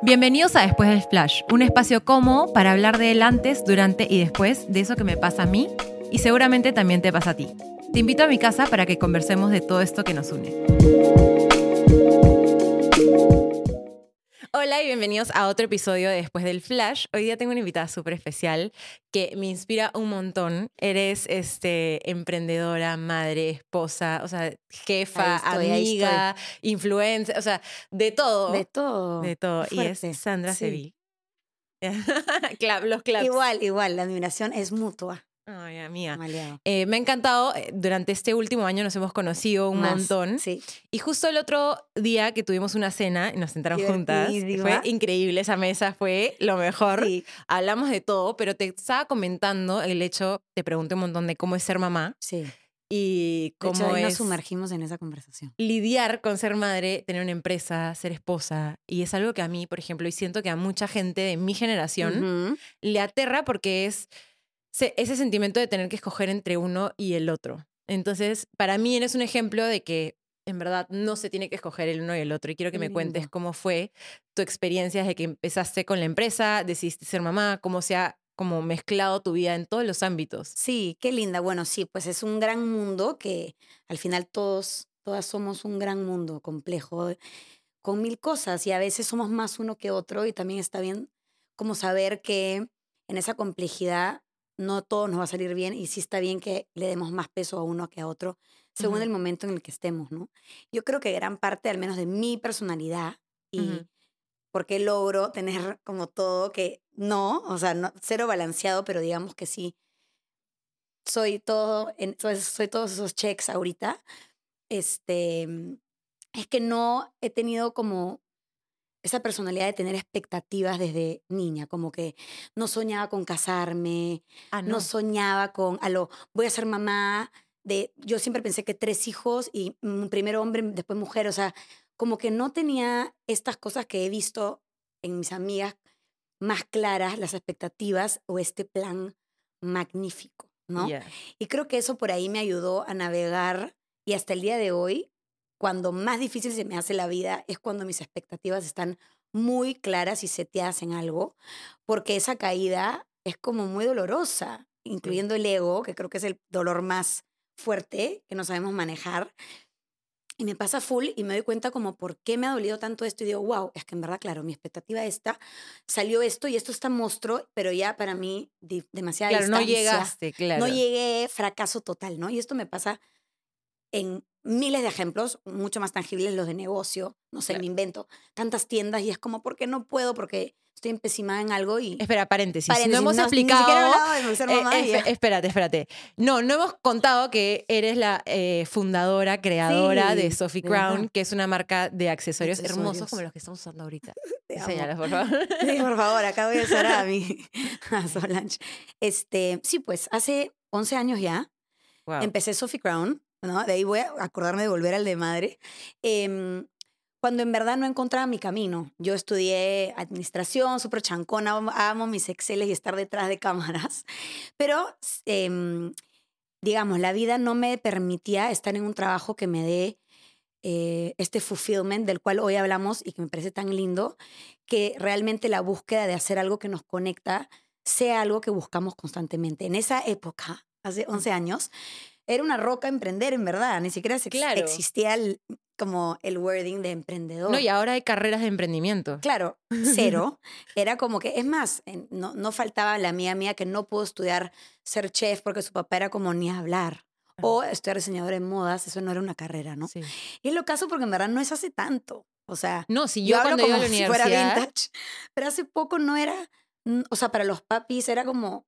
Bienvenidos a Después del Flash, un espacio cómodo para hablar del antes, durante y después de eso que me pasa a mí y seguramente también te pasa a ti. Te invito a mi casa para que conversemos de todo esto que nos une. Hola y bienvenidos a otro episodio de Después del Flash. Hoy día tengo una invitada súper especial que me inspira un montón. Eres este, emprendedora, madre, esposa, o sea, jefa, amiga, influencer, o sea, de todo. De todo. De todo. Y es Sandra Sevilla. los claps. Igual, igual, la admiración es mutua. Ay, amiga. Eh, me ha encantado. Eh, durante este último año nos hemos conocido un montón. Sí. Y justo el otro día que tuvimos una cena y nos sentaron juntas, fue increíble. Esa mesa fue lo mejor. Hablamos de todo, pero te estaba comentando el hecho, te pregunté un montón de cómo es ser mamá. Sí. Y cómo es. Nos sumergimos en esa conversación. Lidiar con ser madre, tener una empresa, ser esposa. Y es algo que a mí, por ejemplo, y siento que a mucha gente de mi generación le aterra porque es ese sentimiento de tener que escoger entre uno y el otro. Entonces, para mí eres un ejemplo de que en verdad no se tiene que escoger el uno y el otro. Y quiero que me cuentes cómo fue tu experiencia desde que empezaste con la empresa, decidiste ser mamá, cómo se ha como mezclado tu vida en todos los ámbitos. Sí, qué linda. Bueno, sí, pues es un gran mundo que al final todos, todas somos un gran mundo complejo con mil cosas y a veces somos más uno que otro y también está bien como saber que en esa complejidad no todo nos va a salir bien y sí está bien que le demos más peso a uno que a otro, según el momento en el que estemos, ¿no? Yo creo que gran parte, al menos de mi personalidad y porque logro tener como todo que no, o sea, no, cero balanceado, pero digamos que sí, soy todo, en, soy, soy todos esos checks ahorita, este, es que no he tenido como esa personalidad de tener expectativas desde niña, como que no soñaba con casarme, ah, no. soñaba con, a lo, voy a ser mamá, de, yo siempre pensé que tres hijos y un primero hombre, después mujer, o sea, como que no tenía estas cosas que he visto en mis amigas más claras, las expectativas o este plan magnífico, ¿no? Y creo que eso por ahí me ayudó a navegar y hasta el día de hoy cuando más difícil se me hace la vida es cuando mis expectativas están muy claras y seteadas en algo, porque esa caída es como muy dolorosa, incluyendo el ego, que creo que es el dolor más fuerte que no sabemos manejar. Y me pasa full y me doy cuenta como por qué me ha dolido tanto esto y digo, wow, es que en verdad, claro, mi expectativa esta, salió esto y esto está monstruo, pero ya para mí demasiado Claro, no llegaste, claro. No llegué, fracaso total, ¿no? Y esto me pasa en miles de ejemplos, mucho más tangibles los de negocio, no sé, me invento tantas tiendas y es como, ¿por qué no puedo? Porque estoy empecinada en algo y... Espera, paréntesis. no hemos explicado... Eh, espérate, espérate. No, no hemos contado que eres la eh, fundadora, creadora de Sophie Crown, que es una marca de accesorios, hermosos como los que estamos usando ahorita. Enséñalos, por favor. Sí, por favor, acá voy a usar a mi a Solange. Este, sí, pues hace 11 años ya empecé Sophie Crown ¿no? De ahí voy a acordarme de volver al de madre. Em, cuando en verdad no encontraba mi camino. Yo estudié administración, súper chancona, amo mis Exceles y estar detrás de cámaras, pero em, digamos, la vida no me permitía estar en un trabajo que me dé eh, este fulfillment del cual hoy hablamos y que me parece tan lindo, que realmente la búsqueda de hacer algo que nos conecta sea algo que buscamos constantemente. En esa época, hace 11 años, era una roca emprender, en verdad. Ni siquiera existía el, como el wording de emprendedor. No, y ahora hay carreras de emprendimiento. Claro, cero. era como que, es más, no, no faltaba la mía mía que no pudo estudiar ser chef porque su papá era como ni hablar. O estudiar diseñador en modas, eso no era una carrera, ¿no? Sí. Y es lo caso porque en verdad no es hace tanto. O sea, no, si yo, cuando iba a la universidad, si fuera vintage, pero hace poco no era, o sea, para los papis era como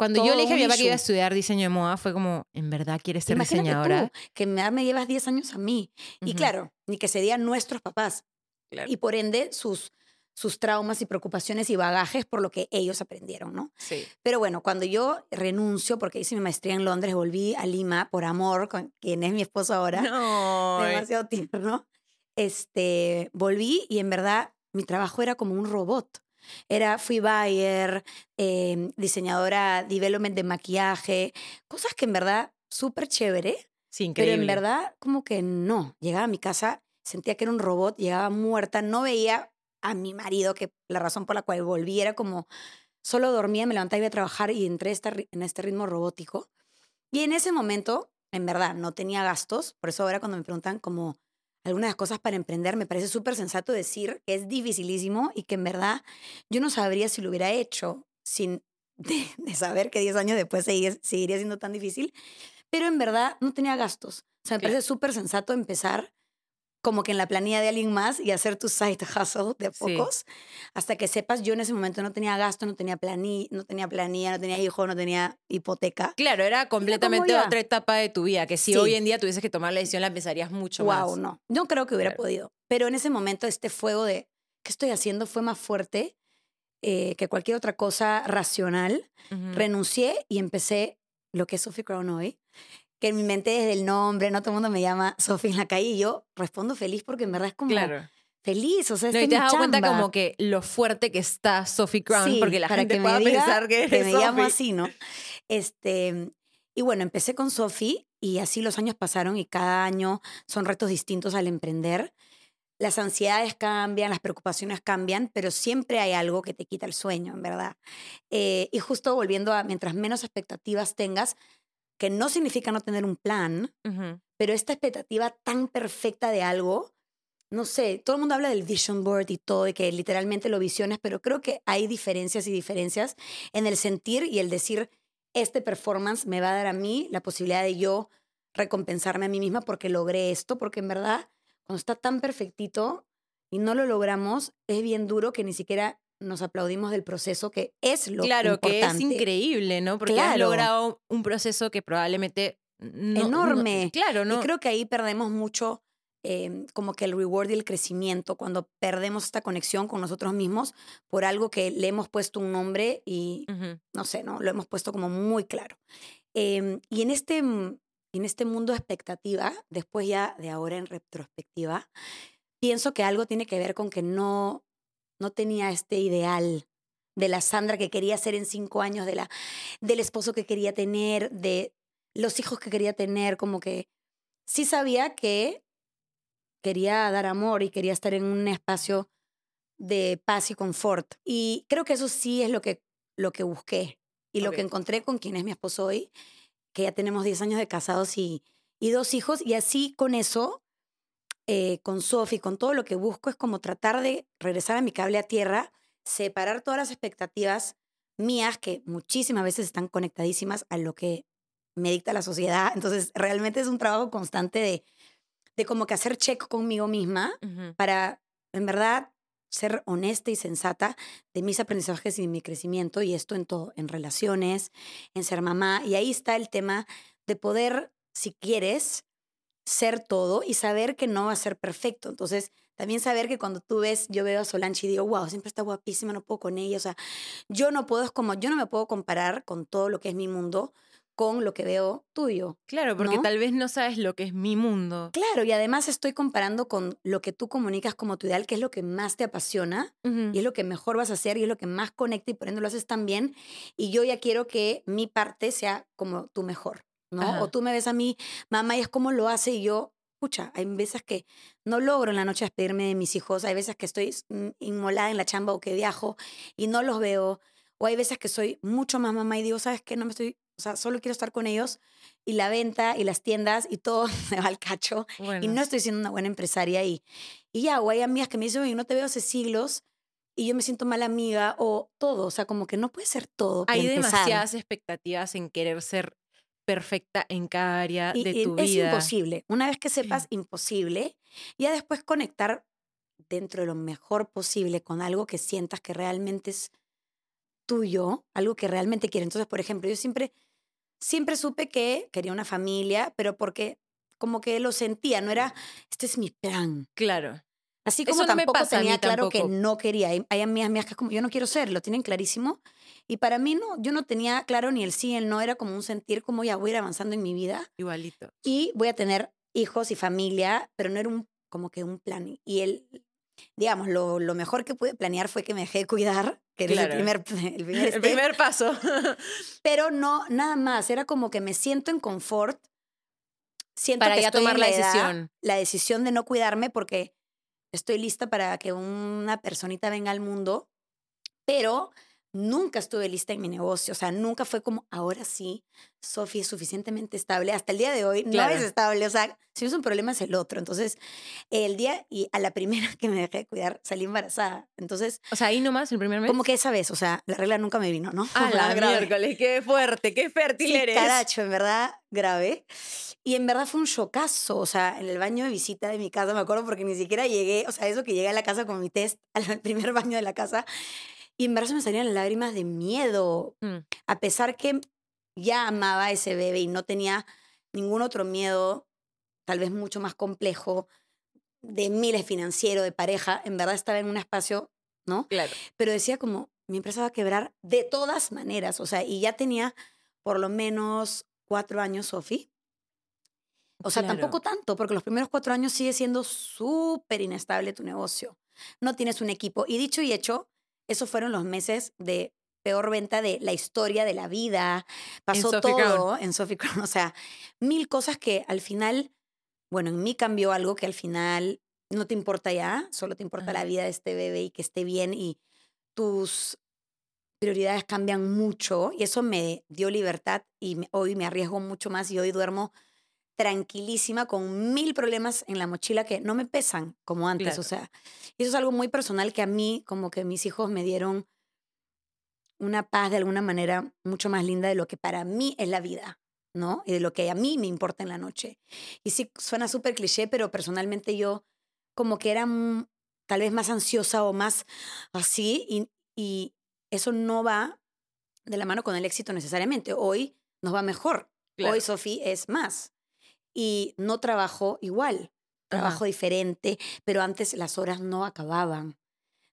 cuando yo le dije a mi papá que iba a estudiar diseño de moda, fue como, ¿en verdad quieres ser diseñadora? Tú, que me, me llevas 10 años a mí. Y claro, ni que se digan nuestros papás. Y por ende, sus, sus traumas y preocupaciones y bagajes por lo que ellos aprendieron, ¿no? Sí. Pero bueno, cuando yo renuncio, porque hice mi maestría en Londres, volví a Lima por amor, con quien es mi esposo ahora. No. Demasiado tierno. Este, volví y en verdad mi trabajo era como un robot. Era, fui buyer, em, diseñadora, development de maquillaje, cosas que en verdad súper chévere. Sí, Pero en verdad como que no. Llegaba a mi casa, sentía que era un robot, llegaba muerta, no veía a mi marido, que la razón por la cual volví era como solo dormía, me levantaba y iba a trabajar y entré en este ritmo robótico. Y en ese momento, en verdad, no tenía gastos. Por eso ahora cuando me preguntan como algunas cosas para emprender, me parece súper sensato decir que es dificilísimo y que en verdad yo no sabría si lo hubiera hecho sin de, saber que 10 años después seguiría siendo tan difícil. Pero en verdad no tenía gastos. O sea, me parece súper sensato empezar como que en la planilla de alguien más y hacer tu side hustle de pocos, hasta que sepas, yo en ese momento no tenía gasto, no tenía planilla, no tenía planilla, no tenía hijo, no tenía hipoteca. Claro, era completamente otra etapa de tu vida, que si hoy en día tuvieses que tomar la decisión la pensarías mucho más. Wow, no. No creo que hubiera podido. Pero en ese momento este fuego de ¿qué estoy haciendo? fue más fuerte eh, que cualquier otra cosa racional. Renuncié y empecé lo que es Sophie Crown hoy, que en mi mente desde el nombre, no todo el mundo me llama Sofía en la calle y yo respondo feliz porque en verdad es como feliz, o sea, no, y te has dado cuenta como que lo fuerte que está Sophie Crown porque la gente que pueda pensar que, que me llamo así, ¿no? Este, y bueno, empecé con Sophie y así los años pasaron y cada año son retos distintos al emprender. Las ansiedades cambian, las preocupaciones cambian, pero siempre hay algo que te quita el sueño, en verdad. Eh, y justo volviendo a, mientras menos expectativas tengas, que no significa no tener un plan, pero esta expectativa tan perfecta de algo, no sé, todo el mundo habla del vision board y todo, y que literalmente lo visiones, pero creo que hay diferencias y diferencias en el sentir y el decir, este performance me va a dar a mí la posibilidad de yo recompensarme a mí misma porque logré esto, porque en verdad, cuando está tan perfectito y no lo logramos, es bien duro que ni siquiera nos aplaudimos del proceso que es lo claro, que es increíble, ¿no? Porque has logrado un proceso que probablemente... Enorme. claro, ¿no? Y creo que ahí perdemos mucho em, como que el reward y el crecimiento, cuando perdemos esta conexión con nosotros mismos por algo que le hemos puesto un nombre y, no sé, ¿no? Lo hemos puesto como muy claro. Em, y en este, en este mundo de expectativa, después ya de ahora en retrospectiva, pienso que algo tiene que ver con que no, no tenía este ideal de la Sandra que quería ser en cinco años, de la, del esposo que quería tener, de los hijos que quería tener, como que sí sabía que quería dar amor y quería estar en un espacio de paz y confort. Y creo que eso sí es lo que, lo que busqué y lo que encontré con quien es mi esposo hoy, que ya tenemos 10 años de casados y, y dos hijos, y así con eso eh, con Sofi, con todo lo que busco, es como tratar de regresar a mi cable a tierra, separar todas las expectativas mías, que muchísimas veces están conectadísimas a lo que me dicta la sociedad. Entonces, realmente es un trabajo constante de, de como que hacer check conmigo misma para, en verdad, ser honesta y sensata de mis aprendizajes y de mi crecimiento, y esto en todo, en relaciones, en ser mamá. Y ahí está el tema de poder, si quieres, ser todo y saber que no va a ser perfecto. Entonces, también saber que cuando tú ves, yo veo a Solange y digo, wow, siempre está guapísima, no puedo con ella. O sea, yo no puedo, es como, yo no me puedo comparar con todo lo que es mi mundo con lo que veo tuyo. Claro, porque tal vez no sabes lo que es mi mundo. Claro, y además estoy comparando con lo que tú comunicas como tu ideal, que es lo que más te apasiona y es lo que mejor vas a hacer y es lo que más conecta y por ende lo haces tan bien. Y yo ya quiero que mi parte sea como tu mejor. ¿No? O tú me ves a mí, mamá, y es como lo hace y yo, escucha, hay veces que no logro en la noche despedirme de mis hijos, hay veces que estoy mm, inmolada en la chamba o que viajo y no los veo, o hay veces que soy mucho más mamá y digo, ¿sabes qué? No me estoy, o sea, solo quiero estar con ellos y la venta y las tiendas y todo se va al cacho y no estoy siendo una buena empresaria y, y ya, o hay amigas que me dicen, oye, no te veo hace siglos y yo me siento mala amiga o todo, o sea, como que no puede ser todo. Hay demasiadas expectativas en querer ser perfecta en cada área de tu vida. Es imposible. Una vez que sepas imposible, ya después conectar dentro de lo mejor posible con algo que sientas que realmente es tuyo, algo que realmente quieres. Entonces, por ejemplo, yo siempre, siempre supe que quería una familia, pero porque como que lo sentía, no era, este es mi plan. Claro. Así como tampoco tenía claro que no quería. Hay, amigas mías que como, yo no quiero ser, lo tienen clarísimo. Y para mí no, yo no tenía claro ni el sí, el no, era como un sentir como ya voy a ir avanzando en mi vida. Igualito. Y voy a tener hijos y familia, pero no era un, como que un plan. Y el, digamos, lo, lo mejor que pude planear fue que me dejé cuidar, que era el primer, el primer, el primer paso. pero no, nada más, era como que me siento en confort. Siento Para que ya tomar la decisión. la decisión de no cuidarme porque estoy lista para que una personita venga al mundo, pero nunca estuve lista en mi negocio, o sea, nunca fue como, ahora sí, Sofía es suficientemente estable. Hasta el día de hoy no es estable, o sea, si no es un problema es el otro. Entonces, el día y a la primera que me dejé de cuidar, salí embarazada. Entonces... O sea, ahí nomás, el primer mes. Como que esa vez, o sea, la regla nunca me vino, ¿no? Ah, la miércoles, qué fuerte, qué fértil sí, eres. caracho, en verdad, grave. Y en verdad fue un chocazo, o sea, en el baño de visita de mi casa, me acuerdo porque ni siquiera llegué, o sea, eso que llegué a la casa con mi test, al primer baño de la casa, y en verdad se me salían lágrimas de miedo, mm. a pesar que ya amaba a ese bebé y no tenía ningún otro miedo, tal vez mucho más complejo, de miles financiero, de pareja, en verdad estaba en un espacio, ¿no? Claro. Pero decía como, mi empresa va a quebrar de todas maneras, o sea, y ya tenía por lo menos cuatro años, Sofi. O sea, tampoco tanto, porque los primeros cuatro años sigue siendo súper inestable tu negocio. No tienes un equipo. Y dicho y hecho, esos fueron los meses de peor venta de la historia de la vida. Pasó todo en Sophie Crown. O sea, mil cosas que al final, bueno, en mí cambió algo que al final no te importa ya, solo te importa la vida de este bebé y que esté bien y tus prioridades cambian mucho y eso me dio libertad y hoy me arriesgo mucho más y hoy duermo tranquilísima con mil problemas en la mochila que no me pesan como antes. O sea, eso es algo muy personal que a mí, como que mis hijos me dieron una paz de alguna manera mucho más linda de lo que para mí es la vida, ¿no? Y de lo que a mí me importa en la noche. Y sí, suena súper cliché, pero personalmente yo como que era tal vez más ansiosa o más así y, y eso no va de la mano con el éxito necesariamente. Hoy nos va mejor. Hoy Sofía es más y no trabajo igual, trabajo diferente, pero antes las horas no acababan.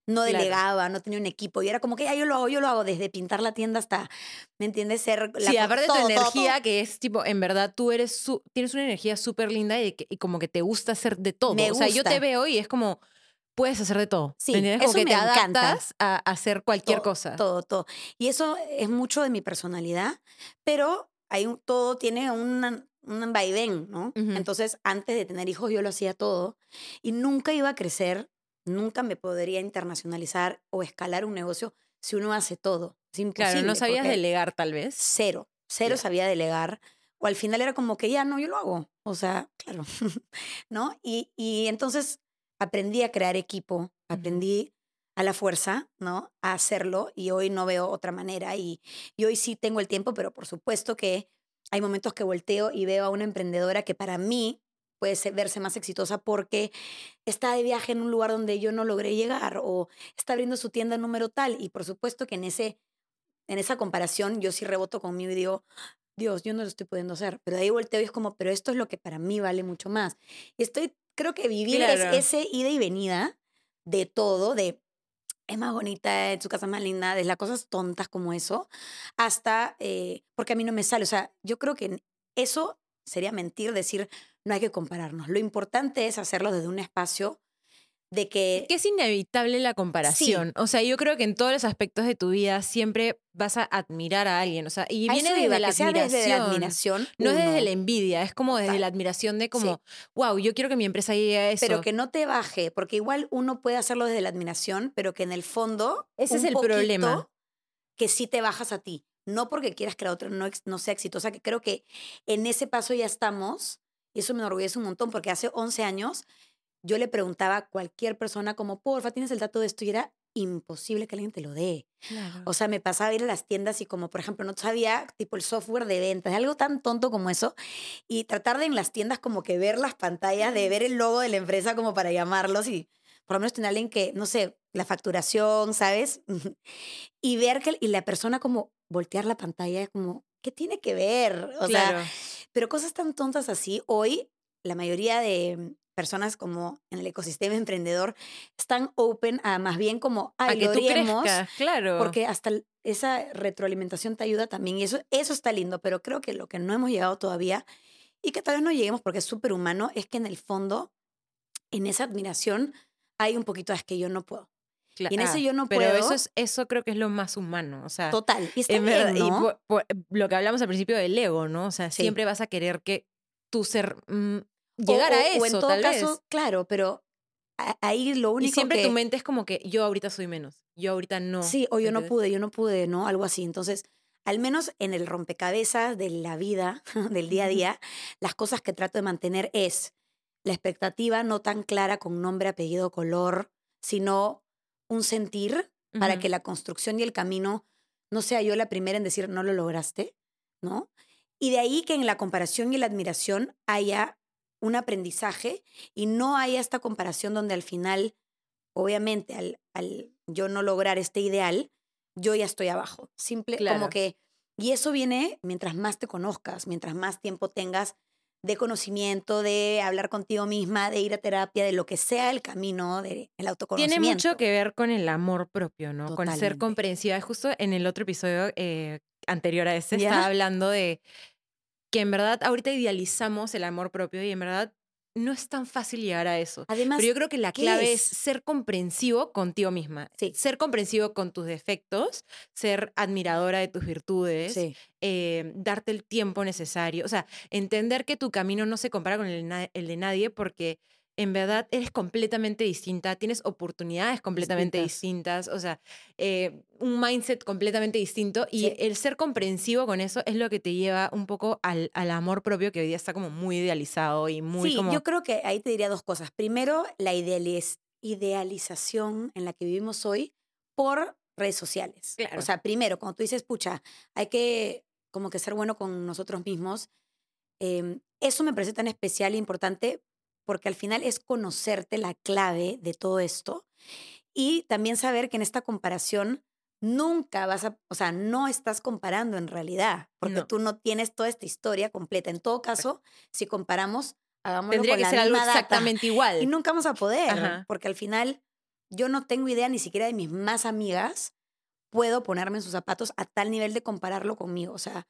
No delegaba, no tenía un equipo. Y era como que ya yo lo hago, yo lo hago desde pintar la tienda hasta, ¿me entiendes? Ser la Sí, aparte de tu energía, que es tipo, en verdad tú eres tienes una energía súper linda y, como que te gusta hacer de todo. o sea, yo te veo y es como, puedes hacer de todo. Sí, ¿me eso que me te adaptas a hacer cualquier cosa. Todo, todo. Y eso es mucho de mi personalidad, pero hay todo tiene una, un vaivén, ¿no? Entonces, antes de tener hijos, yo lo hacía todo y nunca iba a crecer, nunca me podría internacionalizar o escalar un negocio si uno hace todo. Es imposible. Claro, no sabías delegar tal vez. Cero, cero sabía delegar. O al final era como que ya no, yo lo hago. O sea, claro, ¿no? Y, y entonces aprendí a crear equipo, aprendí a la fuerza, ¿no? A hacerlo y hoy no veo otra manera y, y hoy sí tengo el tiempo, pero por supuesto que hay momentos que volteo y veo a una emprendedora que para mí puede verse más exitosa porque está de viaje en un lugar donde yo no logré llegar o está abriendo su tienda número tal. Y por supuesto que en, ese, en esa comparación yo sí reboto conmigo y digo, Dios, yo no lo estoy pudiendo hacer. Pero de ahí volteo y es como, pero esto es lo que para mí vale mucho más. Y estoy, creo que vivir es ese ida y venida de todo, de es más bonita, en su casa más linda, de las cosas tontas como eso, hasta eh, porque a mí no me sale. O sea, yo creo que eso sería mentir decir no hay que compararnos. Lo importante es hacerlo desde un espacio de que... Que es inevitable la comparación. O sea, yo creo que en todos los aspectos de tu vida siempre vas a admirar a alguien. O sea, y viene desde, la admiración, No es desde la envidia, es como desde la admiración de como, wow, yo quiero que mi empresa llegue a eso. Pero que no te baje, porque igual uno puede hacerlo desde la admiración, pero que en el fondo... Ese es el problema. Que sí te bajas a ti. No porque quieras que la otra no, no sea exitosa, que creo que en ese paso ya estamos. Y eso me enorgullece un montón, porque hace 11 años yo le preguntaba a cualquier persona como, porfa, ¿tienes el dato de esto? Y era imposible que alguien te lo dé. O sea, me pasaba a ir a las tiendas y como, por ejemplo, no sabía tipo el software de ventas, algo tan tonto como eso, y tratar de en las tiendas como que ver las pantallas, de ver el logo de la empresa como para llamarlos y por lo menos tener alguien que, no sé, la facturación, ¿sabes? y ver que y la persona como voltear la pantalla, como, ¿qué tiene que ver? O sea, pero cosas tan tontas así, hoy la mayoría de personas como en el ecosistema emprendedor están open a más bien como a que tú claro. Porque hasta esa retroalimentación te ayuda también y eso, eso está lindo, pero creo que lo que no hemos llegado todavía y que tal vez no lleguemos porque es súper humano es que en el fondo, en esa admiración, hay un poquito de que yo no puedo. y en ese yo no pero puedo. Pero eso, es, eso creo que es lo más humano. O sea, Total. Y, está bien, ¿no? lo que hablamos al principio del ego, ¿no? O sea, siempre vas a querer que tu ser mm, llegar a eso. O en todo caso, claro, pero ahí lo único y siempre que... tu mente es como que yo ahorita soy menos, yo ahorita no. Sí, o yo no pude, yo no pude, ¿no? Algo así. Entonces, al menos en el rompecabezas de la vida, del día a día, las cosas que trato de mantener es la expectativa no tan clara con nombre, apellido, color, sino un sentir para que la construcción y el camino no sea yo la primera en decir no lo lograste, ¿no? Y de ahí que en la comparación y la admiración haya un aprendizaje y no haya esta comparación donde al final, obviamente, al, al yo no lograr este ideal, yo ya estoy abajo. Simple, Claro. como que, y eso viene mientras más te conozcas, mientras más tiempo tengas de conocimiento, de hablar contigo misma, de ir a terapia, de lo que sea el camino del Tiene autoconocimiento. mucho que ver con el amor propio, ¿no? Con ser comprensiva. Justo en el otro episodio eh, anterior a ese ¿Ya? estaba hablando de que en verdad ahorita idealizamos el amor propio y en verdad no es tan fácil llegar a eso. Además, Pero yo creo que la ¿qué clave es? es ser comprensivo contigo misma. Sí. Ser comprensivo con tus defectos, ser admiradora de tus virtudes, sí, eh, darte el tiempo necesario. O sea, entender que tu camino no se compara con el de nadie porque en verdad eres completamente distinta, tienes oportunidades completamente distintas, o sea, eh, un mindset completamente distinto y Sí. el ser comprensivo con eso es lo que te lleva un poco al, al amor propio que hoy día está como muy idealizado y muy sí, como... yo creo que ahí te diría dos cosas. Primero, la idealiz- idealización en la que vivimos hoy por redes sociales. Claro. O sea, primero, cuando tú dices, pucha, hay que como que ser bueno con nosotros mismos, em, eso me parece tan especial e importante porque al final es conocerte la clave de todo esto y también saber que en esta comparación nunca vas a, o sea, no estás comparando en realidad, porque No. tú no tienes toda esta historia completa. En todo caso, si comparamos, hagámoslo Tendría con que la ser algo misma data. exactamente igual. Y nunca vamos a poder, Ajá. porque al final yo no tengo idea ni siquiera de mis más amigas, puedo ponerme en sus zapatos a tal nivel de compararlo conmigo. O sea,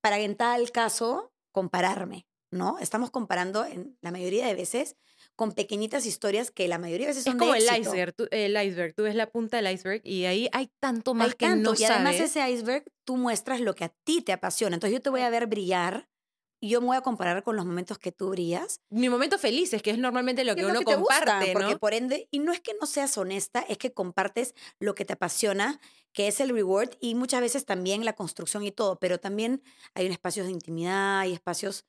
para en tal caso, compararme, ¿no? Estamos comparando en la mayoría de veces con pequeñitas historias que la mayoría de veces Es son como de el éxito. iceberg, tú, el iceberg, tú ves la punta del iceberg y ahí hay tanto más Hay que tanto, no y además sabes. ese iceberg tú muestras lo que a ti te apasiona. Entonces yo te voy a ver brillar y yo me voy a comparar con los momentos que tú brillas. Mi momento feliz es que es normalmente lo ¿Qué que es uno lo que te gusta? comparte, Porque ¿no? por ende, y no es que no seas honesta, es que compartes lo que te apasiona, que es el reward y muchas veces también la construcción y todo, pero también hay un espacios de intimidad, hay espacios,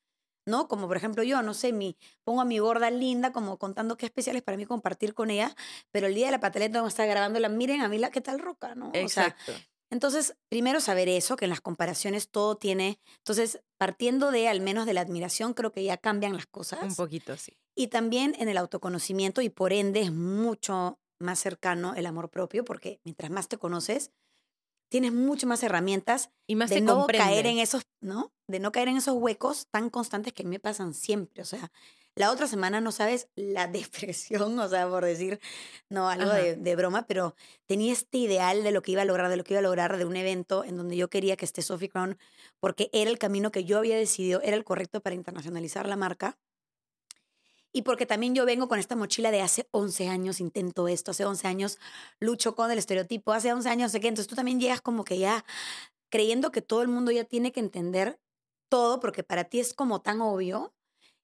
¿no? Como por ejemplo yo, no sé, mi, pongo a mi gorda linda como contando qué especial es para mí compartir con ella, pero el día de la pataleta vamos a estar grabándola, miren a mí la qué tal roca, ¿no? O sea, Exacto. entonces, primero saber eso, que en las comparaciones todo tiene, entonces, partiendo de al menos de la admiración, creo que ya cambian las cosas. Un poquito, sí. Y también en el autoconocimiento y por ende es mucho más cercano el amor propio porque mientras más te conoces, tienes mucho más herramientas Y más de no caer en esos, ¿no? De no caer en esos huecos tan constantes que me pasan siempre. O sea, la otra semana no sabes la depresión, o sea, por decir, no, algo de, de broma, pero tenía este ideal de lo que iba a lograr, de lo que iba a lograr de un evento en donde yo quería que esté Sophie Crown porque era el camino que yo había decidido, era el correcto para internacionalizar la marca. Y porque también yo vengo con esta mochila de hace 11 años, intento esto, hace 11 años lucho con el estereotipo, hace 11 años no sé qué. Entonces tú también llegas como que ya creyendo que todo el mundo ya tiene que entender todo porque para ti es como tan obvio.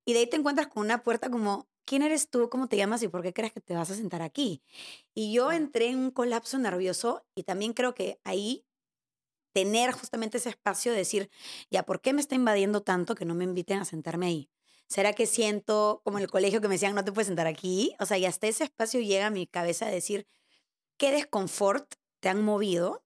Y de ahí te encuentras con una puerta como, ¿quién eres tú? ¿Cómo te llamas? ¿Y por qué crees que te vas a sentar aquí? Y yo entré en un colapso nervioso y también creo que ahí tener justamente ese espacio de decir, ya, ¿por qué me está invadiendo tanto que no me inviten a sentarme ahí? ¿Será que siento como en el colegio que me decían, no te puedes sentar aquí? O sea, y hasta ese espacio llega a mi cabeza a decir, ¿qué desconfort te han movido?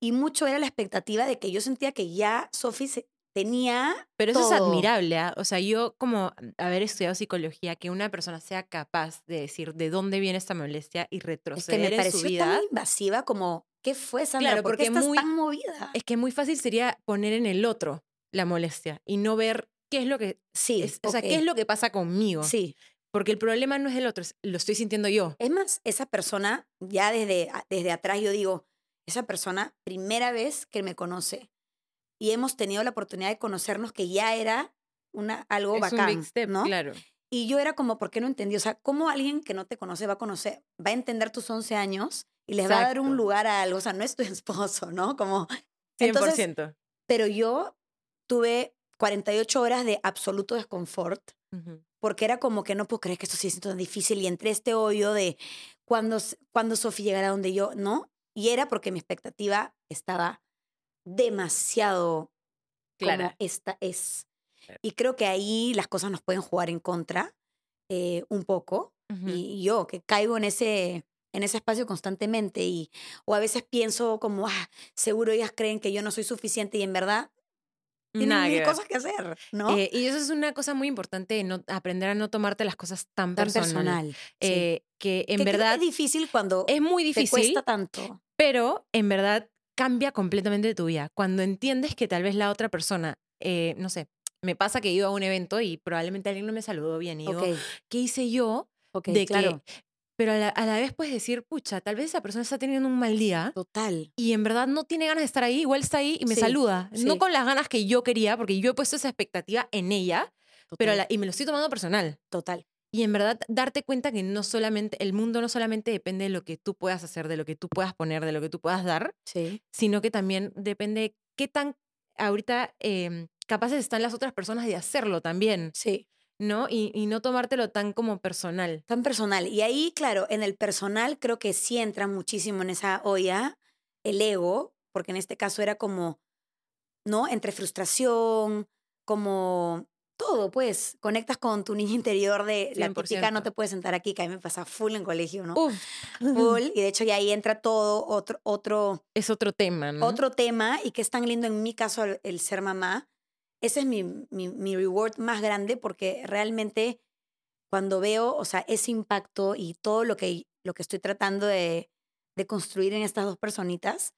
Y mucho era la expectativa de que yo sentía que ya Sophie se- tenía Pero eso es admirable, ¿ah? O sea, yo como haber estudiado psicología, que una persona sea capaz de decir de dónde viene esta molestia y Es que retroceder me en su pareció vida. tan invasiva como, ¿qué fue, Sandra? Claro, ¿Por qué porque estás muy- tan movida? Es que muy fácil sería poner en el otro la molestia y no ver qué es lo que sí, es- o sea, qué es lo que pasa conmigo. Sí. Porque el problema no es el otro, es- lo estoy sintiendo yo. Es más, esa persona, ya desde, desde atrás yo digo, esa persona, primera vez que me conoce y hemos tenido la oportunidad de conocernos que ya era una, algo es bacán, un big step, ¿no? claro. Y yo era como, ¿por qué no entendí? O sea, ¿cómo alguien que no te conoce va a conocer, va a entender tus 11 años y les va a dar un lugar a algo? O sea, no es tu esposo, ¿no? Como, 100%. entonces, pero yo tuve 48 horas de absoluto desconfort porque era como que no puedo creer que esto sea tan difícil y entre este hoyo de cuando, cuando Sofía llegará donde yo, ¿no? Y era porque mi expectativa estaba demasiado clara. esta es. Y creo que ahí las cosas nos pueden jugar en contra eh, un poco. Y yo, que caigo en ese, en ese espacio constantemente y o a veces pienso como, ah, seguro ellas creen que yo no soy suficiente y en verdad tienen mil cosas que hacer, ¿no? Eh, y eso es una cosa muy importante, no, aprender a no tomarte las cosas tan, tan personal. Eh, que en verdad... es difícil cuando es muy difícil, te cuesta tanto. Pero en verdad cambia completamente tu vida. Cuando entiendes que tal vez la otra persona, eh, no sé, me pasa que iba a un evento y probablemente alguien no me saludó bien y digo, ¿qué hice yo? de claro. Pero a la, vez puedes decir, pucha, tal vez esa persona está teniendo un mal día. Total. Y en verdad no tiene ganas de estar ahí, igual está ahí y me saluda. No con las ganas que yo quería, porque yo he puesto esa expectativa en ella, pero y me lo estoy tomando personal. Total. Y en verdad darte cuenta que no solamente, el mundo no solamente depende de lo que tú puedas hacer, de lo que tú puedas poner, de lo que tú puedas dar, sí. sino que también depende de qué tan ahorita eh, capaces están las otras personas de hacerlo también. Sí. ¿No? Y, y, no tomártelo tan como personal. Tan personal. Y ahí, claro, en el personal creo que sí entra muchísimo en esa olla el ego, porque en este caso era como, ¿no? Entre frustración, como todo, pues. Conectas con tu niña interior de la típica no te puedes sentar aquí, que a mí me pasa full en colegio, ¿no? Uf. Full. Y de hecho ya ahí entra todo otro, otro... Es otro tema, ¿no? Otro tema y que es tan lindo en mi caso el, ser mamá. Ese es mi, mi, mi reward más grande porque realmente cuando veo, o sea, ese impacto y todo lo que, lo que estoy tratando de, de construir en estas dos personitas,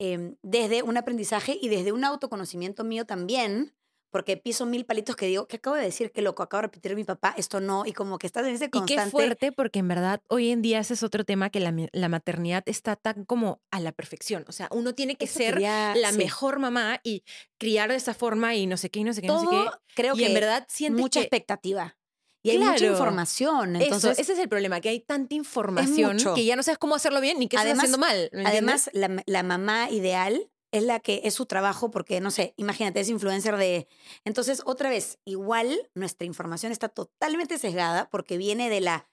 eh, desde un aprendizaje y desde un autoconocimiento mío también, porque piso mil palitos que digo, ¿qué acabo de decir? Qué loco, acabo de repetir mi papá, esto no, y como que estás en ese constante. Y qué fuerte, porque en verdad hoy en día ese es otro tema que la, la maternidad está tan como a la perfección. O sea, uno tiene que ser la mejor mamá y criar de esa forma y no sé qué, y no sé qué, no sé qué. Creo que en verdad siente mucha expectativa. Y hay mucha información. Entonces, ese es el problema, que hay tanta información que ya no sabes cómo hacerlo bien ni qué estás haciendo mal. Además, la, la, mamá ideal es la que es su trabajo porque, no sé, imagínate, es influencer de... Entonces, otra vez, igual nuestra información está totalmente sesgada porque viene de la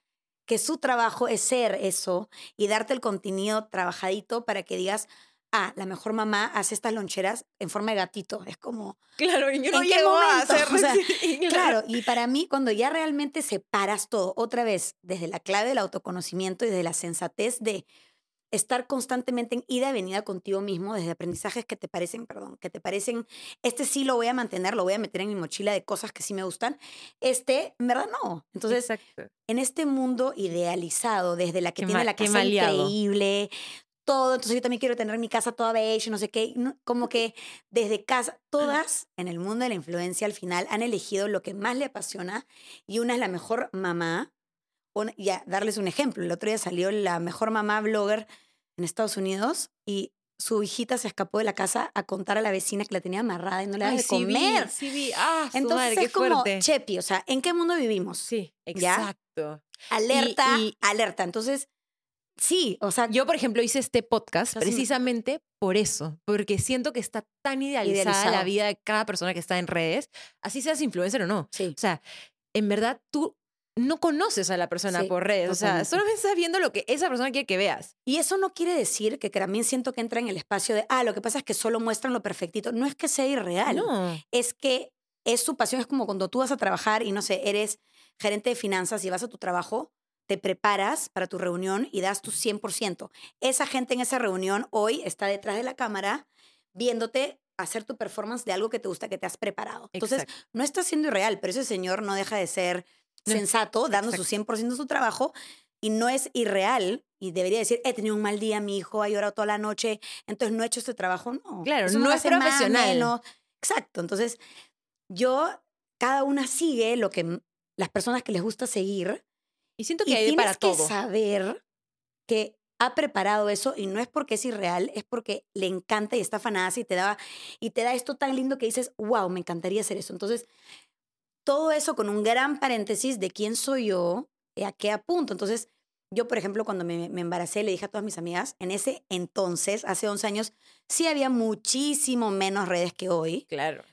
que su trabajo es ser eso y darte el contenido trabajadito para que digas, ah, la mejor mamá hace estas loncheras en forma de gatito. Es como... Claro, y yo no llego a hacer... claro, y para mí, cuando ya realmente separas todo, otra vez, desde la clave del autoconocimiento y desde la sensatez de estar constantemente en ida y venida contigo mismo, desde aprendizajes que te parecen, perdón, que te parecen, este sí lo voy a mantener, lo voy a meter en mi mochila de cosas que sí me gustan, este, en verdad no. Entonces, en este mundo idealizado, desde la que tiene la casa increíble, todo, entonces yo también quiero tener mi casa toda beige, no sé qué, como que desde casa, todas en el mundo de la influencia al final han elegido lo que más le apasiona y una es la mejor mamá ya darles un ejemplo. El otro día salió la mejor mamá blogger en Estados Unidos y su hijita se escapó de la casa a contar a la vecina que la tenía amarrada y no le daba de comer. Sí, vi. Ah, Entonces es como Chepi, o sea, ¿en qué mundo vivimos? Sí, exacto. Alerta, alerta. Entonces, sí, o sea. Yo, por ejemplo, hice este podcast precisamente por eso, porque siento que está tan idealizada la vida de cada persona que está en redes, así seas influencer o no. Sí. O sea, en verdad tú no conoces a la persona por redes. O sea, solo estás viendo lo que esa persona quiere que veas. Y eso no quiere decir que, también siento que entra en el espacio de, ah, lo que pasa es que solo muestran lo perfectito. No es que sea irreal. No. Es que es su pasión. Es como cuando tú vas a trabajar y, no sé, eres gerente de finanzas y vas a tu trabajo, te preparas para tu reunión y das tu 100%. Esa gente en esa reunión hoy está detrás de la cámara viéndote hacer tu performance de algo que te gusta, que te has preparado. Entonces, no está siendo irreal, pero ese señor no deja de ser sensato, dando su 100% de su trabajo y no es irreal y debería decir, he tenido un mal día, mi hijo ha llorado toda la noche, entonces no he hecho este trabajo. No, claro, no, es profesional. Exacto, entonces yo, cada una sigue lo que las personas que les gusta seguir. Y siento que hay para todo. que saber que ha preparado eso y no es porque es irreal, es porque le encanta y está afanada y te da y te da esto tan lindo que dices, "Wow, me encantaría hacer eso." Entonces, todo eso con un gran paréntesis de quién soy yo, y a qué apunto. Entonces, yo, por ejemplo, cuando me, embaracé, le dije a todas mis amigas, en ese entonces, hace 11 años, sí había muchísimo menos redes que hoy. Claro.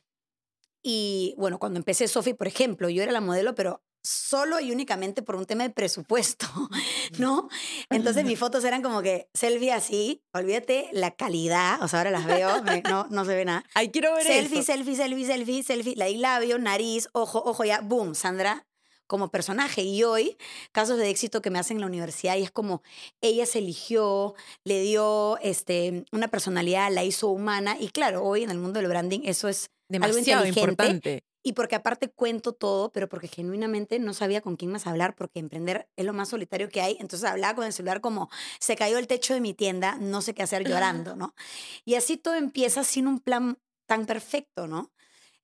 Y bueno, cuando empecé Sofi, por ejemplo, yo era la modelo, pero solo y únicamente por un tema de presupuesto, ¿no? Entonces mis fotos eran como que selfie así, olvídate la calidad, o sea, ahora las veo, no, no se ve nada. Ay, quiero ver selfie, Selfie, selfie, selfie, selfie, la labio, nariz, ojo, ojo, ya, boom, Sandra como personaje. Y hoy, casos de éxito que me hacen en la universidad, y es como ella se eligió, le dio este, una personalidad, la hizo humana. Y claro, hoy en el mundo del branding eso es demasiado algo importante. Y porque aparte cuento todo, pero porque genuinamente no sabía con quién más hablar, porque emprender es lo más solitario que hay. Entonces hablaba con el celular como se cayó el techo de mi tienda, no sé qué hacer llorando, ¿no? Y así todo empieza sin un plan tan perfecto, ¿no?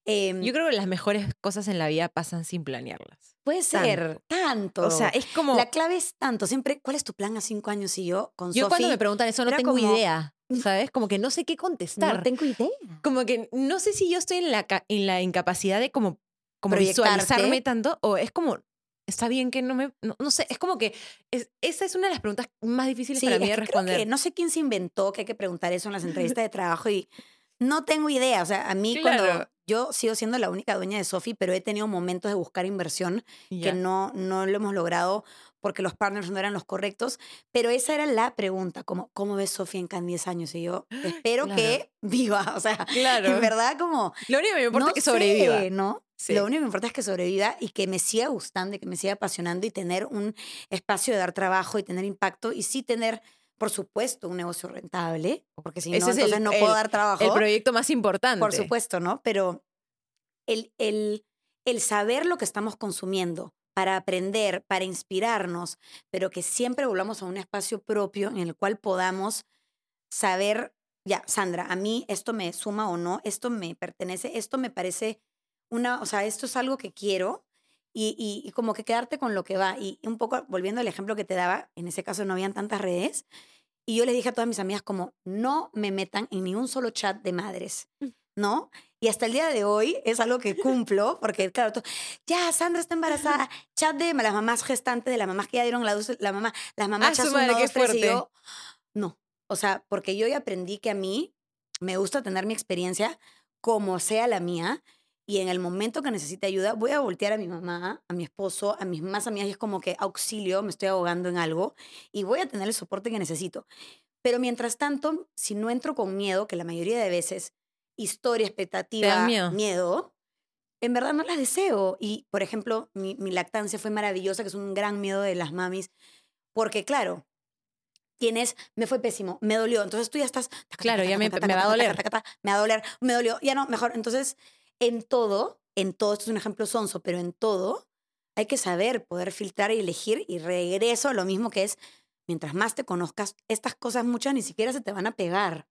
Em, Yo creo que las mejores cosas en la vida pasan sin planearlas. Puede ser, tanto. O sea, es como. La clave es tanto. Siempre, ¿cuál es tu plan a cinco años? Y yo, con Yo cuando me preguntan eso no tengo idea. ¿Sabes? Como que no sé qué contestar. No tengo idea. Como que no sé si yo estoy en la, en la incapacidad de como, como visualizarme tanto o es como, está bien que no me. No, sé, es como que esa es una de las preguntas más difíciles para mí de responder. no sé quién se inventó que hay que preguntar eso en las entrevistas de trabajo y no tengo idea. O sea, a mí cuando yo sigo siendo la única dueña de Sofi, pero he tenido momentos de buscar inversión que no, no lo hemos logrado porque los partners no eran los correctos. Pero esa era la pregunta, como, ¿cómo ves Sofi en 10 años? Y yo espero que viva. O sea, claro. en verdad como... Lo único que me importa es que sobreviva. ¿no? Lo único que me importa es que sobreviva y que me siga gustando y que me siga apasionando y tener un espacio de dar trabajo y tener impacto y sí tener por supuesto, un negocio rentable, porque si no, entonces no puedo dar trabajo. El proyecto más importante. Por supuesto, ¿no? Pero el, el, el saber lo que estamos consumiendo para aprender, para inspirarnos, pero que siempre volvamos a un espacio propio en el cual podamos saber, ya, Sandra, a mí esto me suma o no, esto me pertenece, esto me parece una, o sea, esto es algo que quiero y, y, como que quedarte con lo que va. Y un poco, volviendo al ejemplo que te daba, en ese caso no habían tantas redes, y yo les dije a todas mis amigas como, no me metan en ni un solo chat de madres, mm. ¿no? Y hasta el día de hoy es algo que cumplo, porque claro, ya, Sandra está embarazada, chat de las mamás gestantes, de las mamás que ya dieron la, la mamá, las mamás ah, madre, qué fuerte. no, o sea, porque yo ya aprendí que a mí me gusta tener mi experiencia como sea la mía, y en el momento que necesite ayuda, voy a voltear a mi mamá, a mi esposo, a mis más amigas y es como que auxilio, me estoy ahogando en algo y voy a tener el soporte que necesito. Pero mientras tanto, si no entro con miedo, que la mayoría de veces, historia, expectativa, miedo? en verdad no las deseo. Y, por ejemplo, mi, mi lactancia fue maravillosa, que es un gran miedo de las mamis, porque claro, tienes, me fue pésimo, me dolió, entonces tú ya estás... Claro, ya me, me va a doler. Me va a doler, me dolió, ya no, mejor. Entonces en todo, en todo, esto es un ejemplo sonso, pero en todo hay que saber poder filtrar y elegir y regreso a lo mismo que es, mientras más te conozcas, estas cosas muchas ni siquiera se te van a pegar.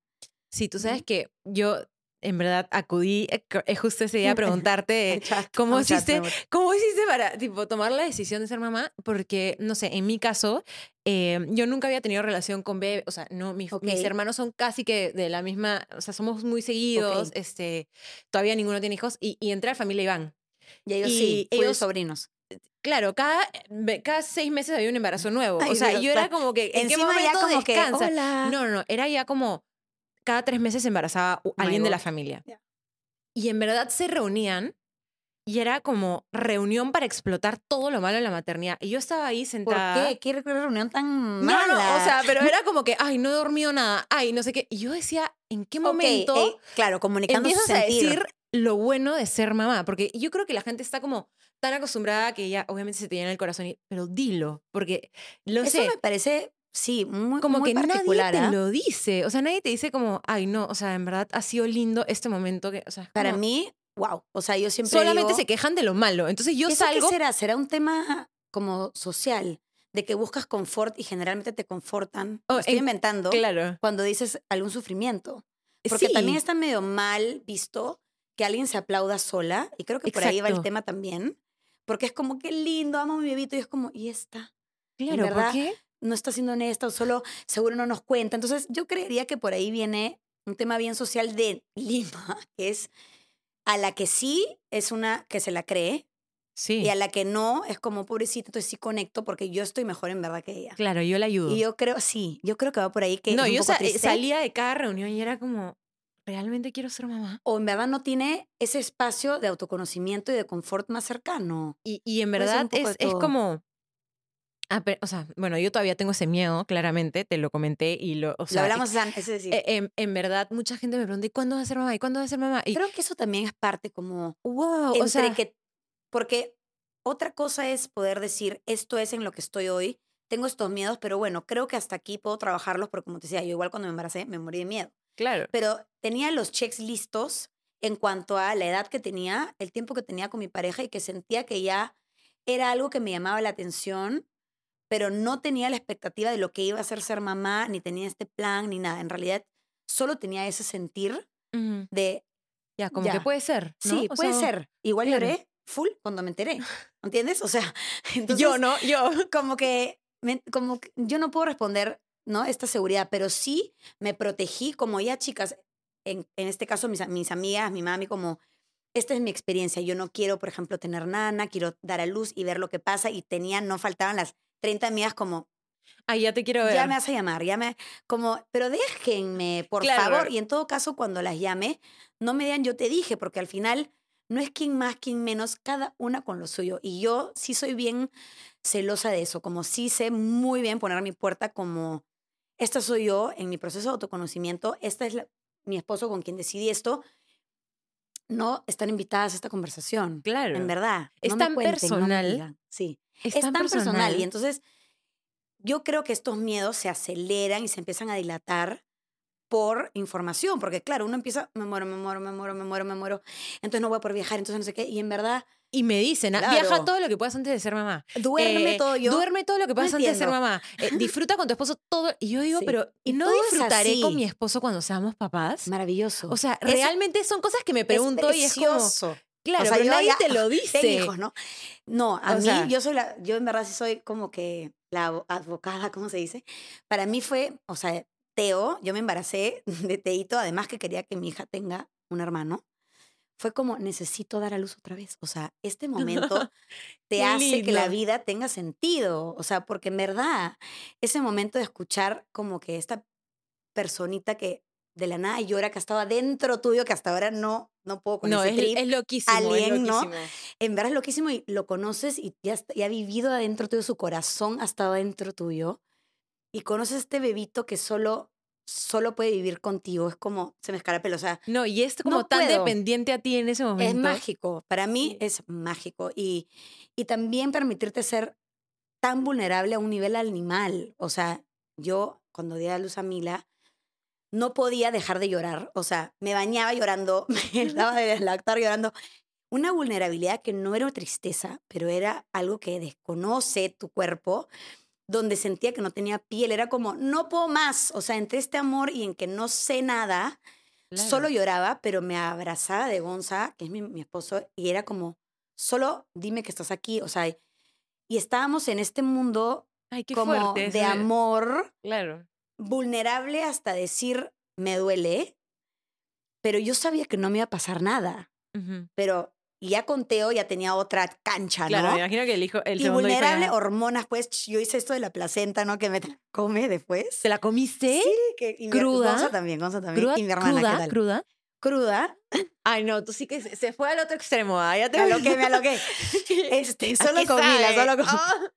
Sí, tú sabes que yo en verdad acudí eh, justo ese día a preguntarte cómo hiciste, cómo hiciste para tipo, tomar la decisión de ser mamá, porque, no sé, en mi caso, eh, yo nunca había tenido relación con bebé, o sea, no, mis, hermanos son casi que de la misma, o sea, somos muy seguidos, este, todavía ninguno tiene hijos, y, y entré a familia Iván. Y ellos sí, ellos sobrinos. Claro, cada, cada seis meses había un embarazo nuevo. o sea, yo era como que, ¿en qué momento ya como descansa? Que, No, no, era ya como, cada tres meses embarazaba alguien de la familia. Y en verdad se reunían y era como reunión para explotar todo lo malo en la maternidad. Y yo estaba ahí sentada. ¿Por qué? ¿Qué reunión tan mala? No, no, o sea, pero era como que, ay, no he dormido nada, ay, no sé qué. Y yo decía, ¿en qué momento? Eh, claro, comunicando empiezas a decir lo bueno de ser mamá? Porque yo creo que la gente está como tan acostumbrada que ya obviamente se te llena el corazón, pero dilo, porque lo Eso sé. me parece Sí, muy Como que nadie te lo dice. O sea, nadie te dice como, ay, no, o sea, en verdad ha sido lindo este momento. Que, o sea, Para mí, wow. O sea, yo siempre. Solamente se quejan de lo malo. Entonces yo ¿eso salgo. ¿Qué será? ¿Será un tema como social? De que buscas confort y generalmente te confortan. Oh, estoy inventando. Claro. Cuando dices algún sufrimiento. Porque también está medio mal visto que alguien se aplauda sola. Y creo que por ahí va el tema también. Porque es como, qué lindo, amo a mi bebito. Y es como, ¿y esta? Claro, ¿verdad? ¿por qué? No está siendo honesta o solo seguro no nos cuenta. Entonces yo creería que por ahí viene un tema bien social de Lima, que es a la que sí es una que se la cree. Sí. Y a la que no es como pobrecita, entonces sí conecto porque yo estoy mejor en verdad que ella. Claro, yo la ayudo. Y yo creo, sí, yo creo que va por ahí que. No, yo salía de cada reunión y era como, ¿realmente quiero ser mamá? O en verdad no tiene ese espacio de autoconocimiento y de confort más cercano. Y, y en verdad es, es como... ah, pero, o sea, bueno, yo todavía tengo ese miedo, claramente, te lo comenté y lo... O sea, Lo hablamos, San, es decir, eh, en, en verdad, mucha gente me pregunta, ¿y cuándo vas a ser mamá? ¿Y cuándo vas a ser mamá? Y, creo que eso también es parte como wow, entre o sea, que porque otra cosa es poder decir esto es en lo que estoy hoy tengo estos miedos pero bueno creo que hasta aquí puedo trabajarlos porque como te decía yo igual cuando me embaracé me morí de miedo claro. pero tenía los checks listos en cuanto a la edad que tenía el tiempo que tenía con mi pareja y que sentía que ya era algo que me llamaba la atención pero no tenía la expectativa de lo que iba a ser ser mamá ni tenía este plan ni nada en realidad solo tenía ese sentir Ujú. de Ya, como que Ya. puede ser. ¿no? Sí, O puede sea, ser. Igual claro. lloré full cuando me enteré. ¿Entiendes? O sea, entonces, Yo, ¿no? Yo. como que, me- como que yo no puedo responder, ¿no? Esta seguridad, pero sí me protegí como ya, chicas, en, en este caso mis, a- mis amigas, mi mami, como, esta es mi experiencia. Yo no quiero, por ejemplo, tener nana, quiero dar a luz y ver lo que pasa. Y tenía, no faltaban las 30 amigas como, Ay, ya te quiero ver. ya me vas a llamar, ya me, como, pero déjenme, por Claro. favor. Y en todo caso, cuando las llame, no me digan yo te dije, porque al final no es quien más, quien menos, cada una con lo suyo. Y yo sí soy bien celosa de eso, como sí sé muy bien poner mi puerta como, esta soy yo en mi proceso de autoconocimiento, esta es la- mi esposo con quien decidí esto. No están invitadas a esta conversación. Claro. En verdad. Es no tan cuenten, personal. Sí Es, es tan personal. Y entonces yo creo que estos miedos se aceleran y se empiezan a dilatar por información, porque claro, uno empieza, me muero, me muero, me muero, me muero, me muero, entonces no voy a poder viajar, entonces no sé qué, y en verdad, Y me dicen, ah, Claro. viaja todo lo que puedas antes de ser mamá. duerme Eh, todo yo. Duerme todo lo que puedas antes de ser mamá. Eh, disfruta con tu esposo todo. Y yo digo, Sí. pero Y ¿no es disfrutaré con mi esposo cuando seamos papás? Maravilloso. O sea, Es- realmente son cosas que me Es pregunto y es como. Claro, O sea, pero yo nadie ya te lo dice. Ten hijos, ¿no? No, a O mí, sea- yo soy la, yo en verdad sí soy como que la advocada, ¿cómo se dice? Para mí fue, o sea, Teo, yo me embaracé de Teito, además que quería que mi hija tenga un hermano. Fue como, necesito dar a luz otra vez. O sea, este momento te hace que la vida tenga sentido. O sea, porque en verdad, ese momento de escuchar como que esta personita que de la nada llora, que estaba dentro tuyo, que hasta ahora no, no puedo con No, ese es, trip es loquísimo. es alien, ¿no? loquísimo. en verdad es loquísimo y lo conoces y ya, está- y ha vivido adentro tuyo, su corazón ha estado adentro tuyo y conoces este bebito que solo, solo puede vivir contigo. Es como, se me escarapela, o sea, No, y es como No tan puedo. dependiente a ti en ese momento. es mágico. Para mí es mágico y, y también permitirte ser tan vulnerable a un nivel animal. O sea, yo cuando di a luz a Mila, no podía dejar de llorar. O sea, me bañaba llorando, me daba de lactar llorando. Una vulnerabilidad que no era tristeza, pero era algo que desconoce tu cuerpo, donde sentía que no tenía piel. Era como, no puedo más. O sea, entre este amor y en que no sé nada, Claro. solo lloraba, pero me abrazaba de Gonza, que es mi, mi esposo, y era como, solo dime que estás aquí. O sea, y estábamos en este mundo Ay, qué como fuerte. de amor Claro. Vulnerable hasta decir, me duele, pero yo sabía que no me iba a pasar nada. Ujú. Pero ya con Teo ya tenía otra cancha, Claro, me ¿no? imagino que el hijo, el y segundo hijo vulnerable, ya- hormonas, pues yo hice esto de la placenta, ¿no? Que me come después. ¿Se la comiste? Sí, que, y mi- ¿Cruda? Gonza también, Gonza también. ¿Cruda? Y mi hermana, ¿Cruda? ¿qué tal? ¿Cruda? Cruda. Ay, no, tú sí que se, fue al otro extremo. ah, ya te Me aloqué, me aloqué. Este, ¿A solo sabe? solo con... Ah,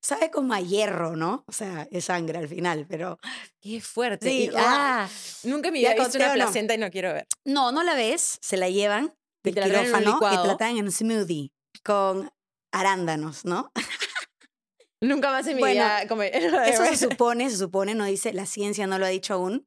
Sabe como a hierro, ¿no? O sea, es sangre al final, pero... qué fuerte. Sí, Y- ah, nunca me había visto una o no. placenta y no quiero ver. No, no la ves, se la llevan Y del un quirófano y traen en un smoothie con arándanos, ¿no? Nunca más en mi Bueno, vida comer. Eso se supone, se supone, no dice, la ciencia no lo ha dicho aún,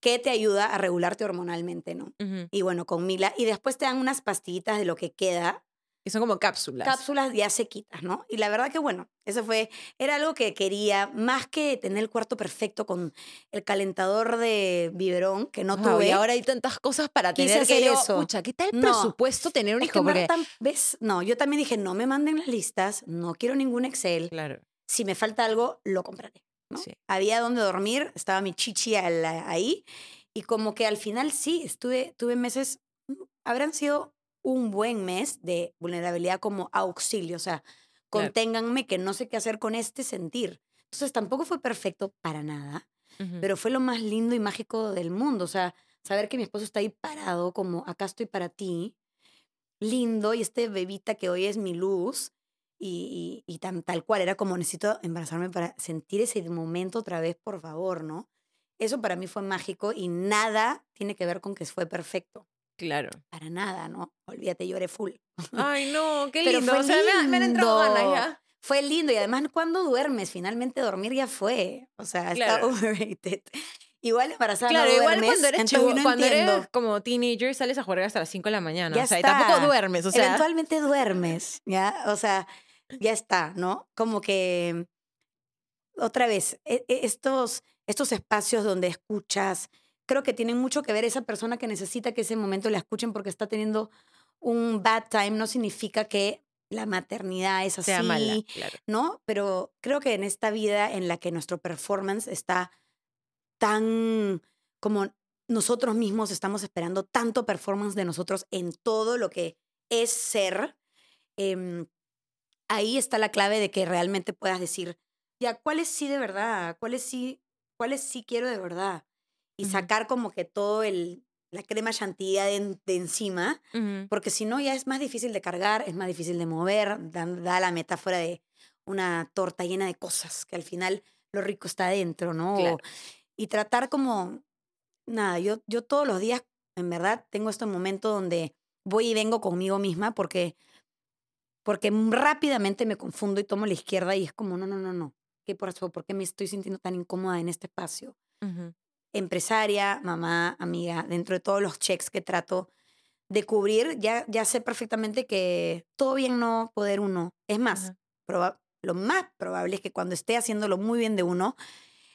que te ayuda a regularte hormonalmente, ¿no? Ujú. Y bueno, con Mila. Y después te dan unas pastillitas de lo que queda, Que son como cápsulas. cápsulas ya sequitas, ¿no? Y la verdad que bueno, eso fue, era algo que quería, más que tener el cuarto perfecto con el calentador de biberón, que no tuve. y ahora hay tantas cosas para Quise tener hacer yo, eso. pucha, ¿qué tal No. presupuesto tener un es hijo? que en Porque, ¿ves? No, yo también dije, no me manden las listas, no quiero ningún Excel. claro, Si me falta algo, lo compraré. ¿no? sí. Había donde dormir, estaba mi chichi al- ahí. Y como que al final sí, estuve, tuve meses, mm, habrán sido un buen mes de vulnerabilidad como auxilio. O sea, conténganme que no sé qué hacer con este sentir. Entonces tampoco fue perfecto para nada, pero fue lo más lindo y mágico del mundo. O sea, saber que mi esposo está ahí parado, como acá estoy para ti, lindo, y este bebita que hoy es mi luz, y, y, tal cual, era como necesito embarazarme para sentir ese momento otra vez, por favor, ¿no? Eso para mí fue mágico y nada tiene que ver con que fue perfecto. Claro. Para nada, ¿no? Olvídate, lloré full. Ay, no, qué lindo. o sea, Me, han entrado ganas ya. Fue lindo y además cuando duermes, finalmente dormir ya fue. O sea, está overrated. Igual embarazada claro, no igual duermes, cuando eres chivo, cuando eres como teenager sales a jugar hasta las 5 de la mañana, o sea, y tampoco duermes, o sea, eventualmente duermes, ¿ya? O sea, ya está, ¿no? Como que otra vez e, e, estos estos espacios donde escuchas, creo que tienen mucho que ver esa persona que necesita que ese momento la escuchen porque está teniendo un bad time no significa que la maternidad es así, ¿no? Pero creo que en esta vida en la que nuestro performance está tan como nosotros mismos estamos esperando tanto performance de nosotros en todo lo que es ser, em, ahí está la clave de que realmente puedas decir, ya, ¿cuál es sí de verdad? ¿Cuál es sí, cuál es sí quiero de verdad? Y sacar como que todo el, la crema chantilly de, de encima, porque si no ya es más difícil de cargar, es más difícil de mover, da, da, la metáfora de una torta llena de cosas, que al final lo rico está adentro, ¿no? y tratar como, nada, yo, yo todos los días, en verdad, tengo este momento donde voy y vengo conmigo misma porque, porque rápidamente me confundo y tomo la izquierda y es como, no, no, no, no. ¿Qué por eso? ¿Por qué me estoy sintiendo tan incómoda en este espacio? Empresaria, mamá, amiga, dentro de todos los checks que trato de cubrir, ya, ya sé perfectamente que todo bien no poder uno. Es más, lo más probable es que cuando esté haciéndolo muy bien de uno,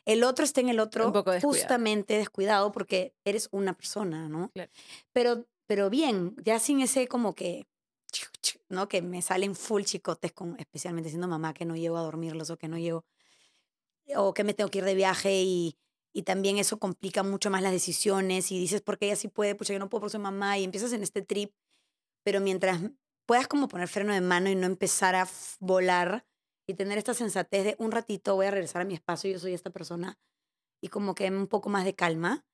el otro está en el otro justamente descuidado porque eres una persona, ¿no? Pero, pero bien, ya sin ese como que, ¿no? Que me salen full chicotes, con, especialmente siendo mamá, que no llego a dormirlos o que no llego, o que me tengo que ir de viaje y, y también eso complica mucho más las decisiones y dices, porque ella sí puede, pues yo no puedo por ser mamá y empiezas en este trip, pero mientras puedas como poner freno de mano y no empezar a volar, y tener esta sensatez de un ratito voy a regresar a mi espacio, yo soy esta persona, y como que un poco más de calma,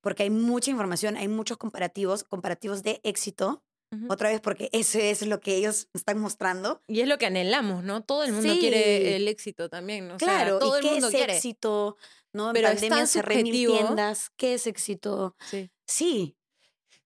porque hay mucha información, hay muchos comparativos, comparativos de éxito, otra vez porque eso es lo que ellos están mostrando. Y es lo que anhelamos, ¿no? Todo el mundo quiere el éxito también, ¿no? claro, todo ¿y el mundo qué es éxito? ¿No? En Pero pandemia cerré mil tiendas, ¿qué es éxito? Sí. Sí,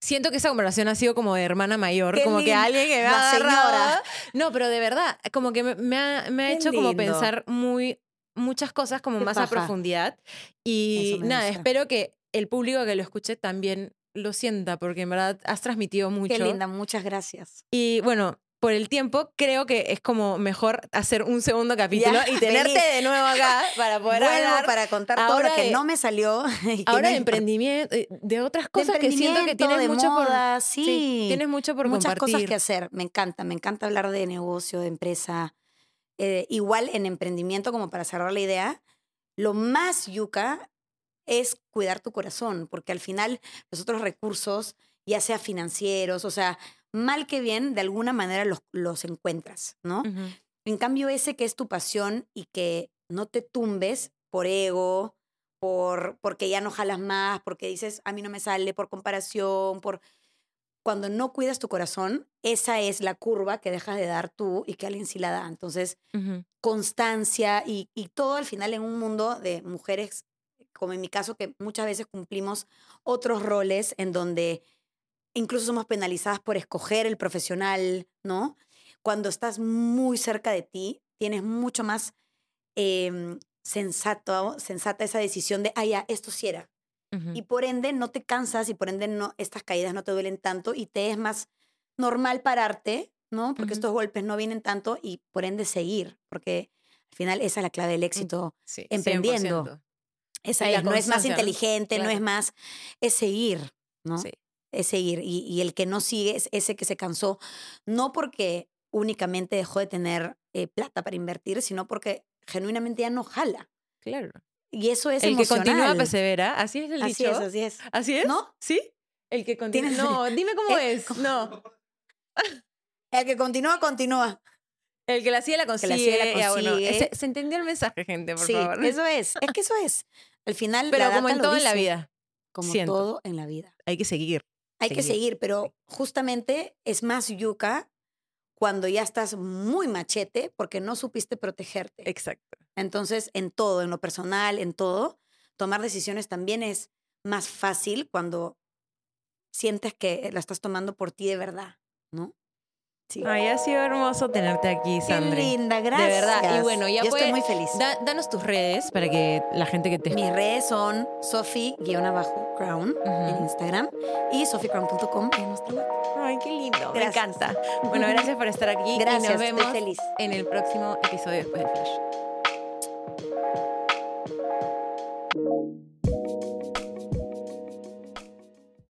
siento que esa conversación ha sido como de hermana mayor, como que alguien que me ha agarrado. No, pero de verdad, como que me, ha, me ha hecho como pensar muy muchas cosas como más a profundidad y nada, espero que el público que lo escuche también lo sienta porque en verdad has transmitido mucho. Qué linda, muchas gracias. Y bueno, por el tiempo, creo que es como mejor hacer un segundo capítulo y tenerte de nuevo acá para poder hablar. para contar todo lo que no me salió. ahora de emprendimiento, eh, de otras cosas que siento que tienes mucho por sí, tienes mucho por muchas cosas que hacer. Me encanta, me encanta hablar de negocio, de empresa. Eh, igual en emprendimiento, como para cerrar la idea, lo más yuca es cuidar tu corazón, porque al final los otros recursos, ya sea financieros, o sea, mal que bien, de alguna manera los, los encuentras, ¿no? En cambio, ese que es tu pasión y que no te tumbes por ego, por porque ya no jalas más, porque dices, a mí no me sale, por comparación, por... Cuando no cuidas tu corazón, esa es la curva que dejas de dar tú y que alguien sí la da. Entonces, constancia y, y todo al final en un mundo de mujeres, como en mi caso, que muchas veces cumplimos otros roles en donde incluso somos penalizadas por escoger el profesional, ¿no? Cuando estás muy cerca de ti, tienes mucho más em, sensato, sensata esa decisión de, ah, ya, esto sí era. Y por ende no te cansas y por ende no, estas caídas no te duelen tanto y te es más normal pararte, ¿no? Porque estos golpes no vienen tanto y por ende seguir, porque al final esa es la clave del éxito emprendiendo. Esa es, no es más inteligente, no es más, es seguir, ¿no? Sí es seguir. Y, el que no sigue es ese que se cansó, no porque únicamente dejó de tener eh, plata para invertir, sino porque genuinamente ya no jala. Claro. Y eso es El que continúa persevera, así es el así dicho. Así es, así es. ¿Así es? ¿No? ¿Sí? El que continúa. No, dime cómo eh, es. No. El que continúa, continúa. El que la sigue la consigue. Que la sigue, se, entendió el mensaje, gente, por sí, favor. Eso es. Es que eso es. Al final. Pero como en todo en la vida como Siento. todo en la vida. Hay que seguir. Hay que Seguir. seguir, pero justamente es más yuca cuando ya estás muy machete porque no supiste protegerte. Exacto. Entonces, en todo, en lo personal, en todo, tomar decisiones también es más fácil cuando sientes que la estás tomando por ti de verdad, ¿no? Sí. Ay, ha sido hermoso tenerte aquí, Qué Sandra. linda, gracias. verdad. Y bueno, ya Yo puede- estoy muy feliz. danos tus redes para que la gente que te Mis redes son Sophie-Crown en Instagram y sophiecrown.com en nuestra web. Ay, qué lindo. Me Gracias. encanta. Bueno, gracias por estar aquí. y Gracias, nos estoy vemos feliz. en el próximo episodio después de Flash.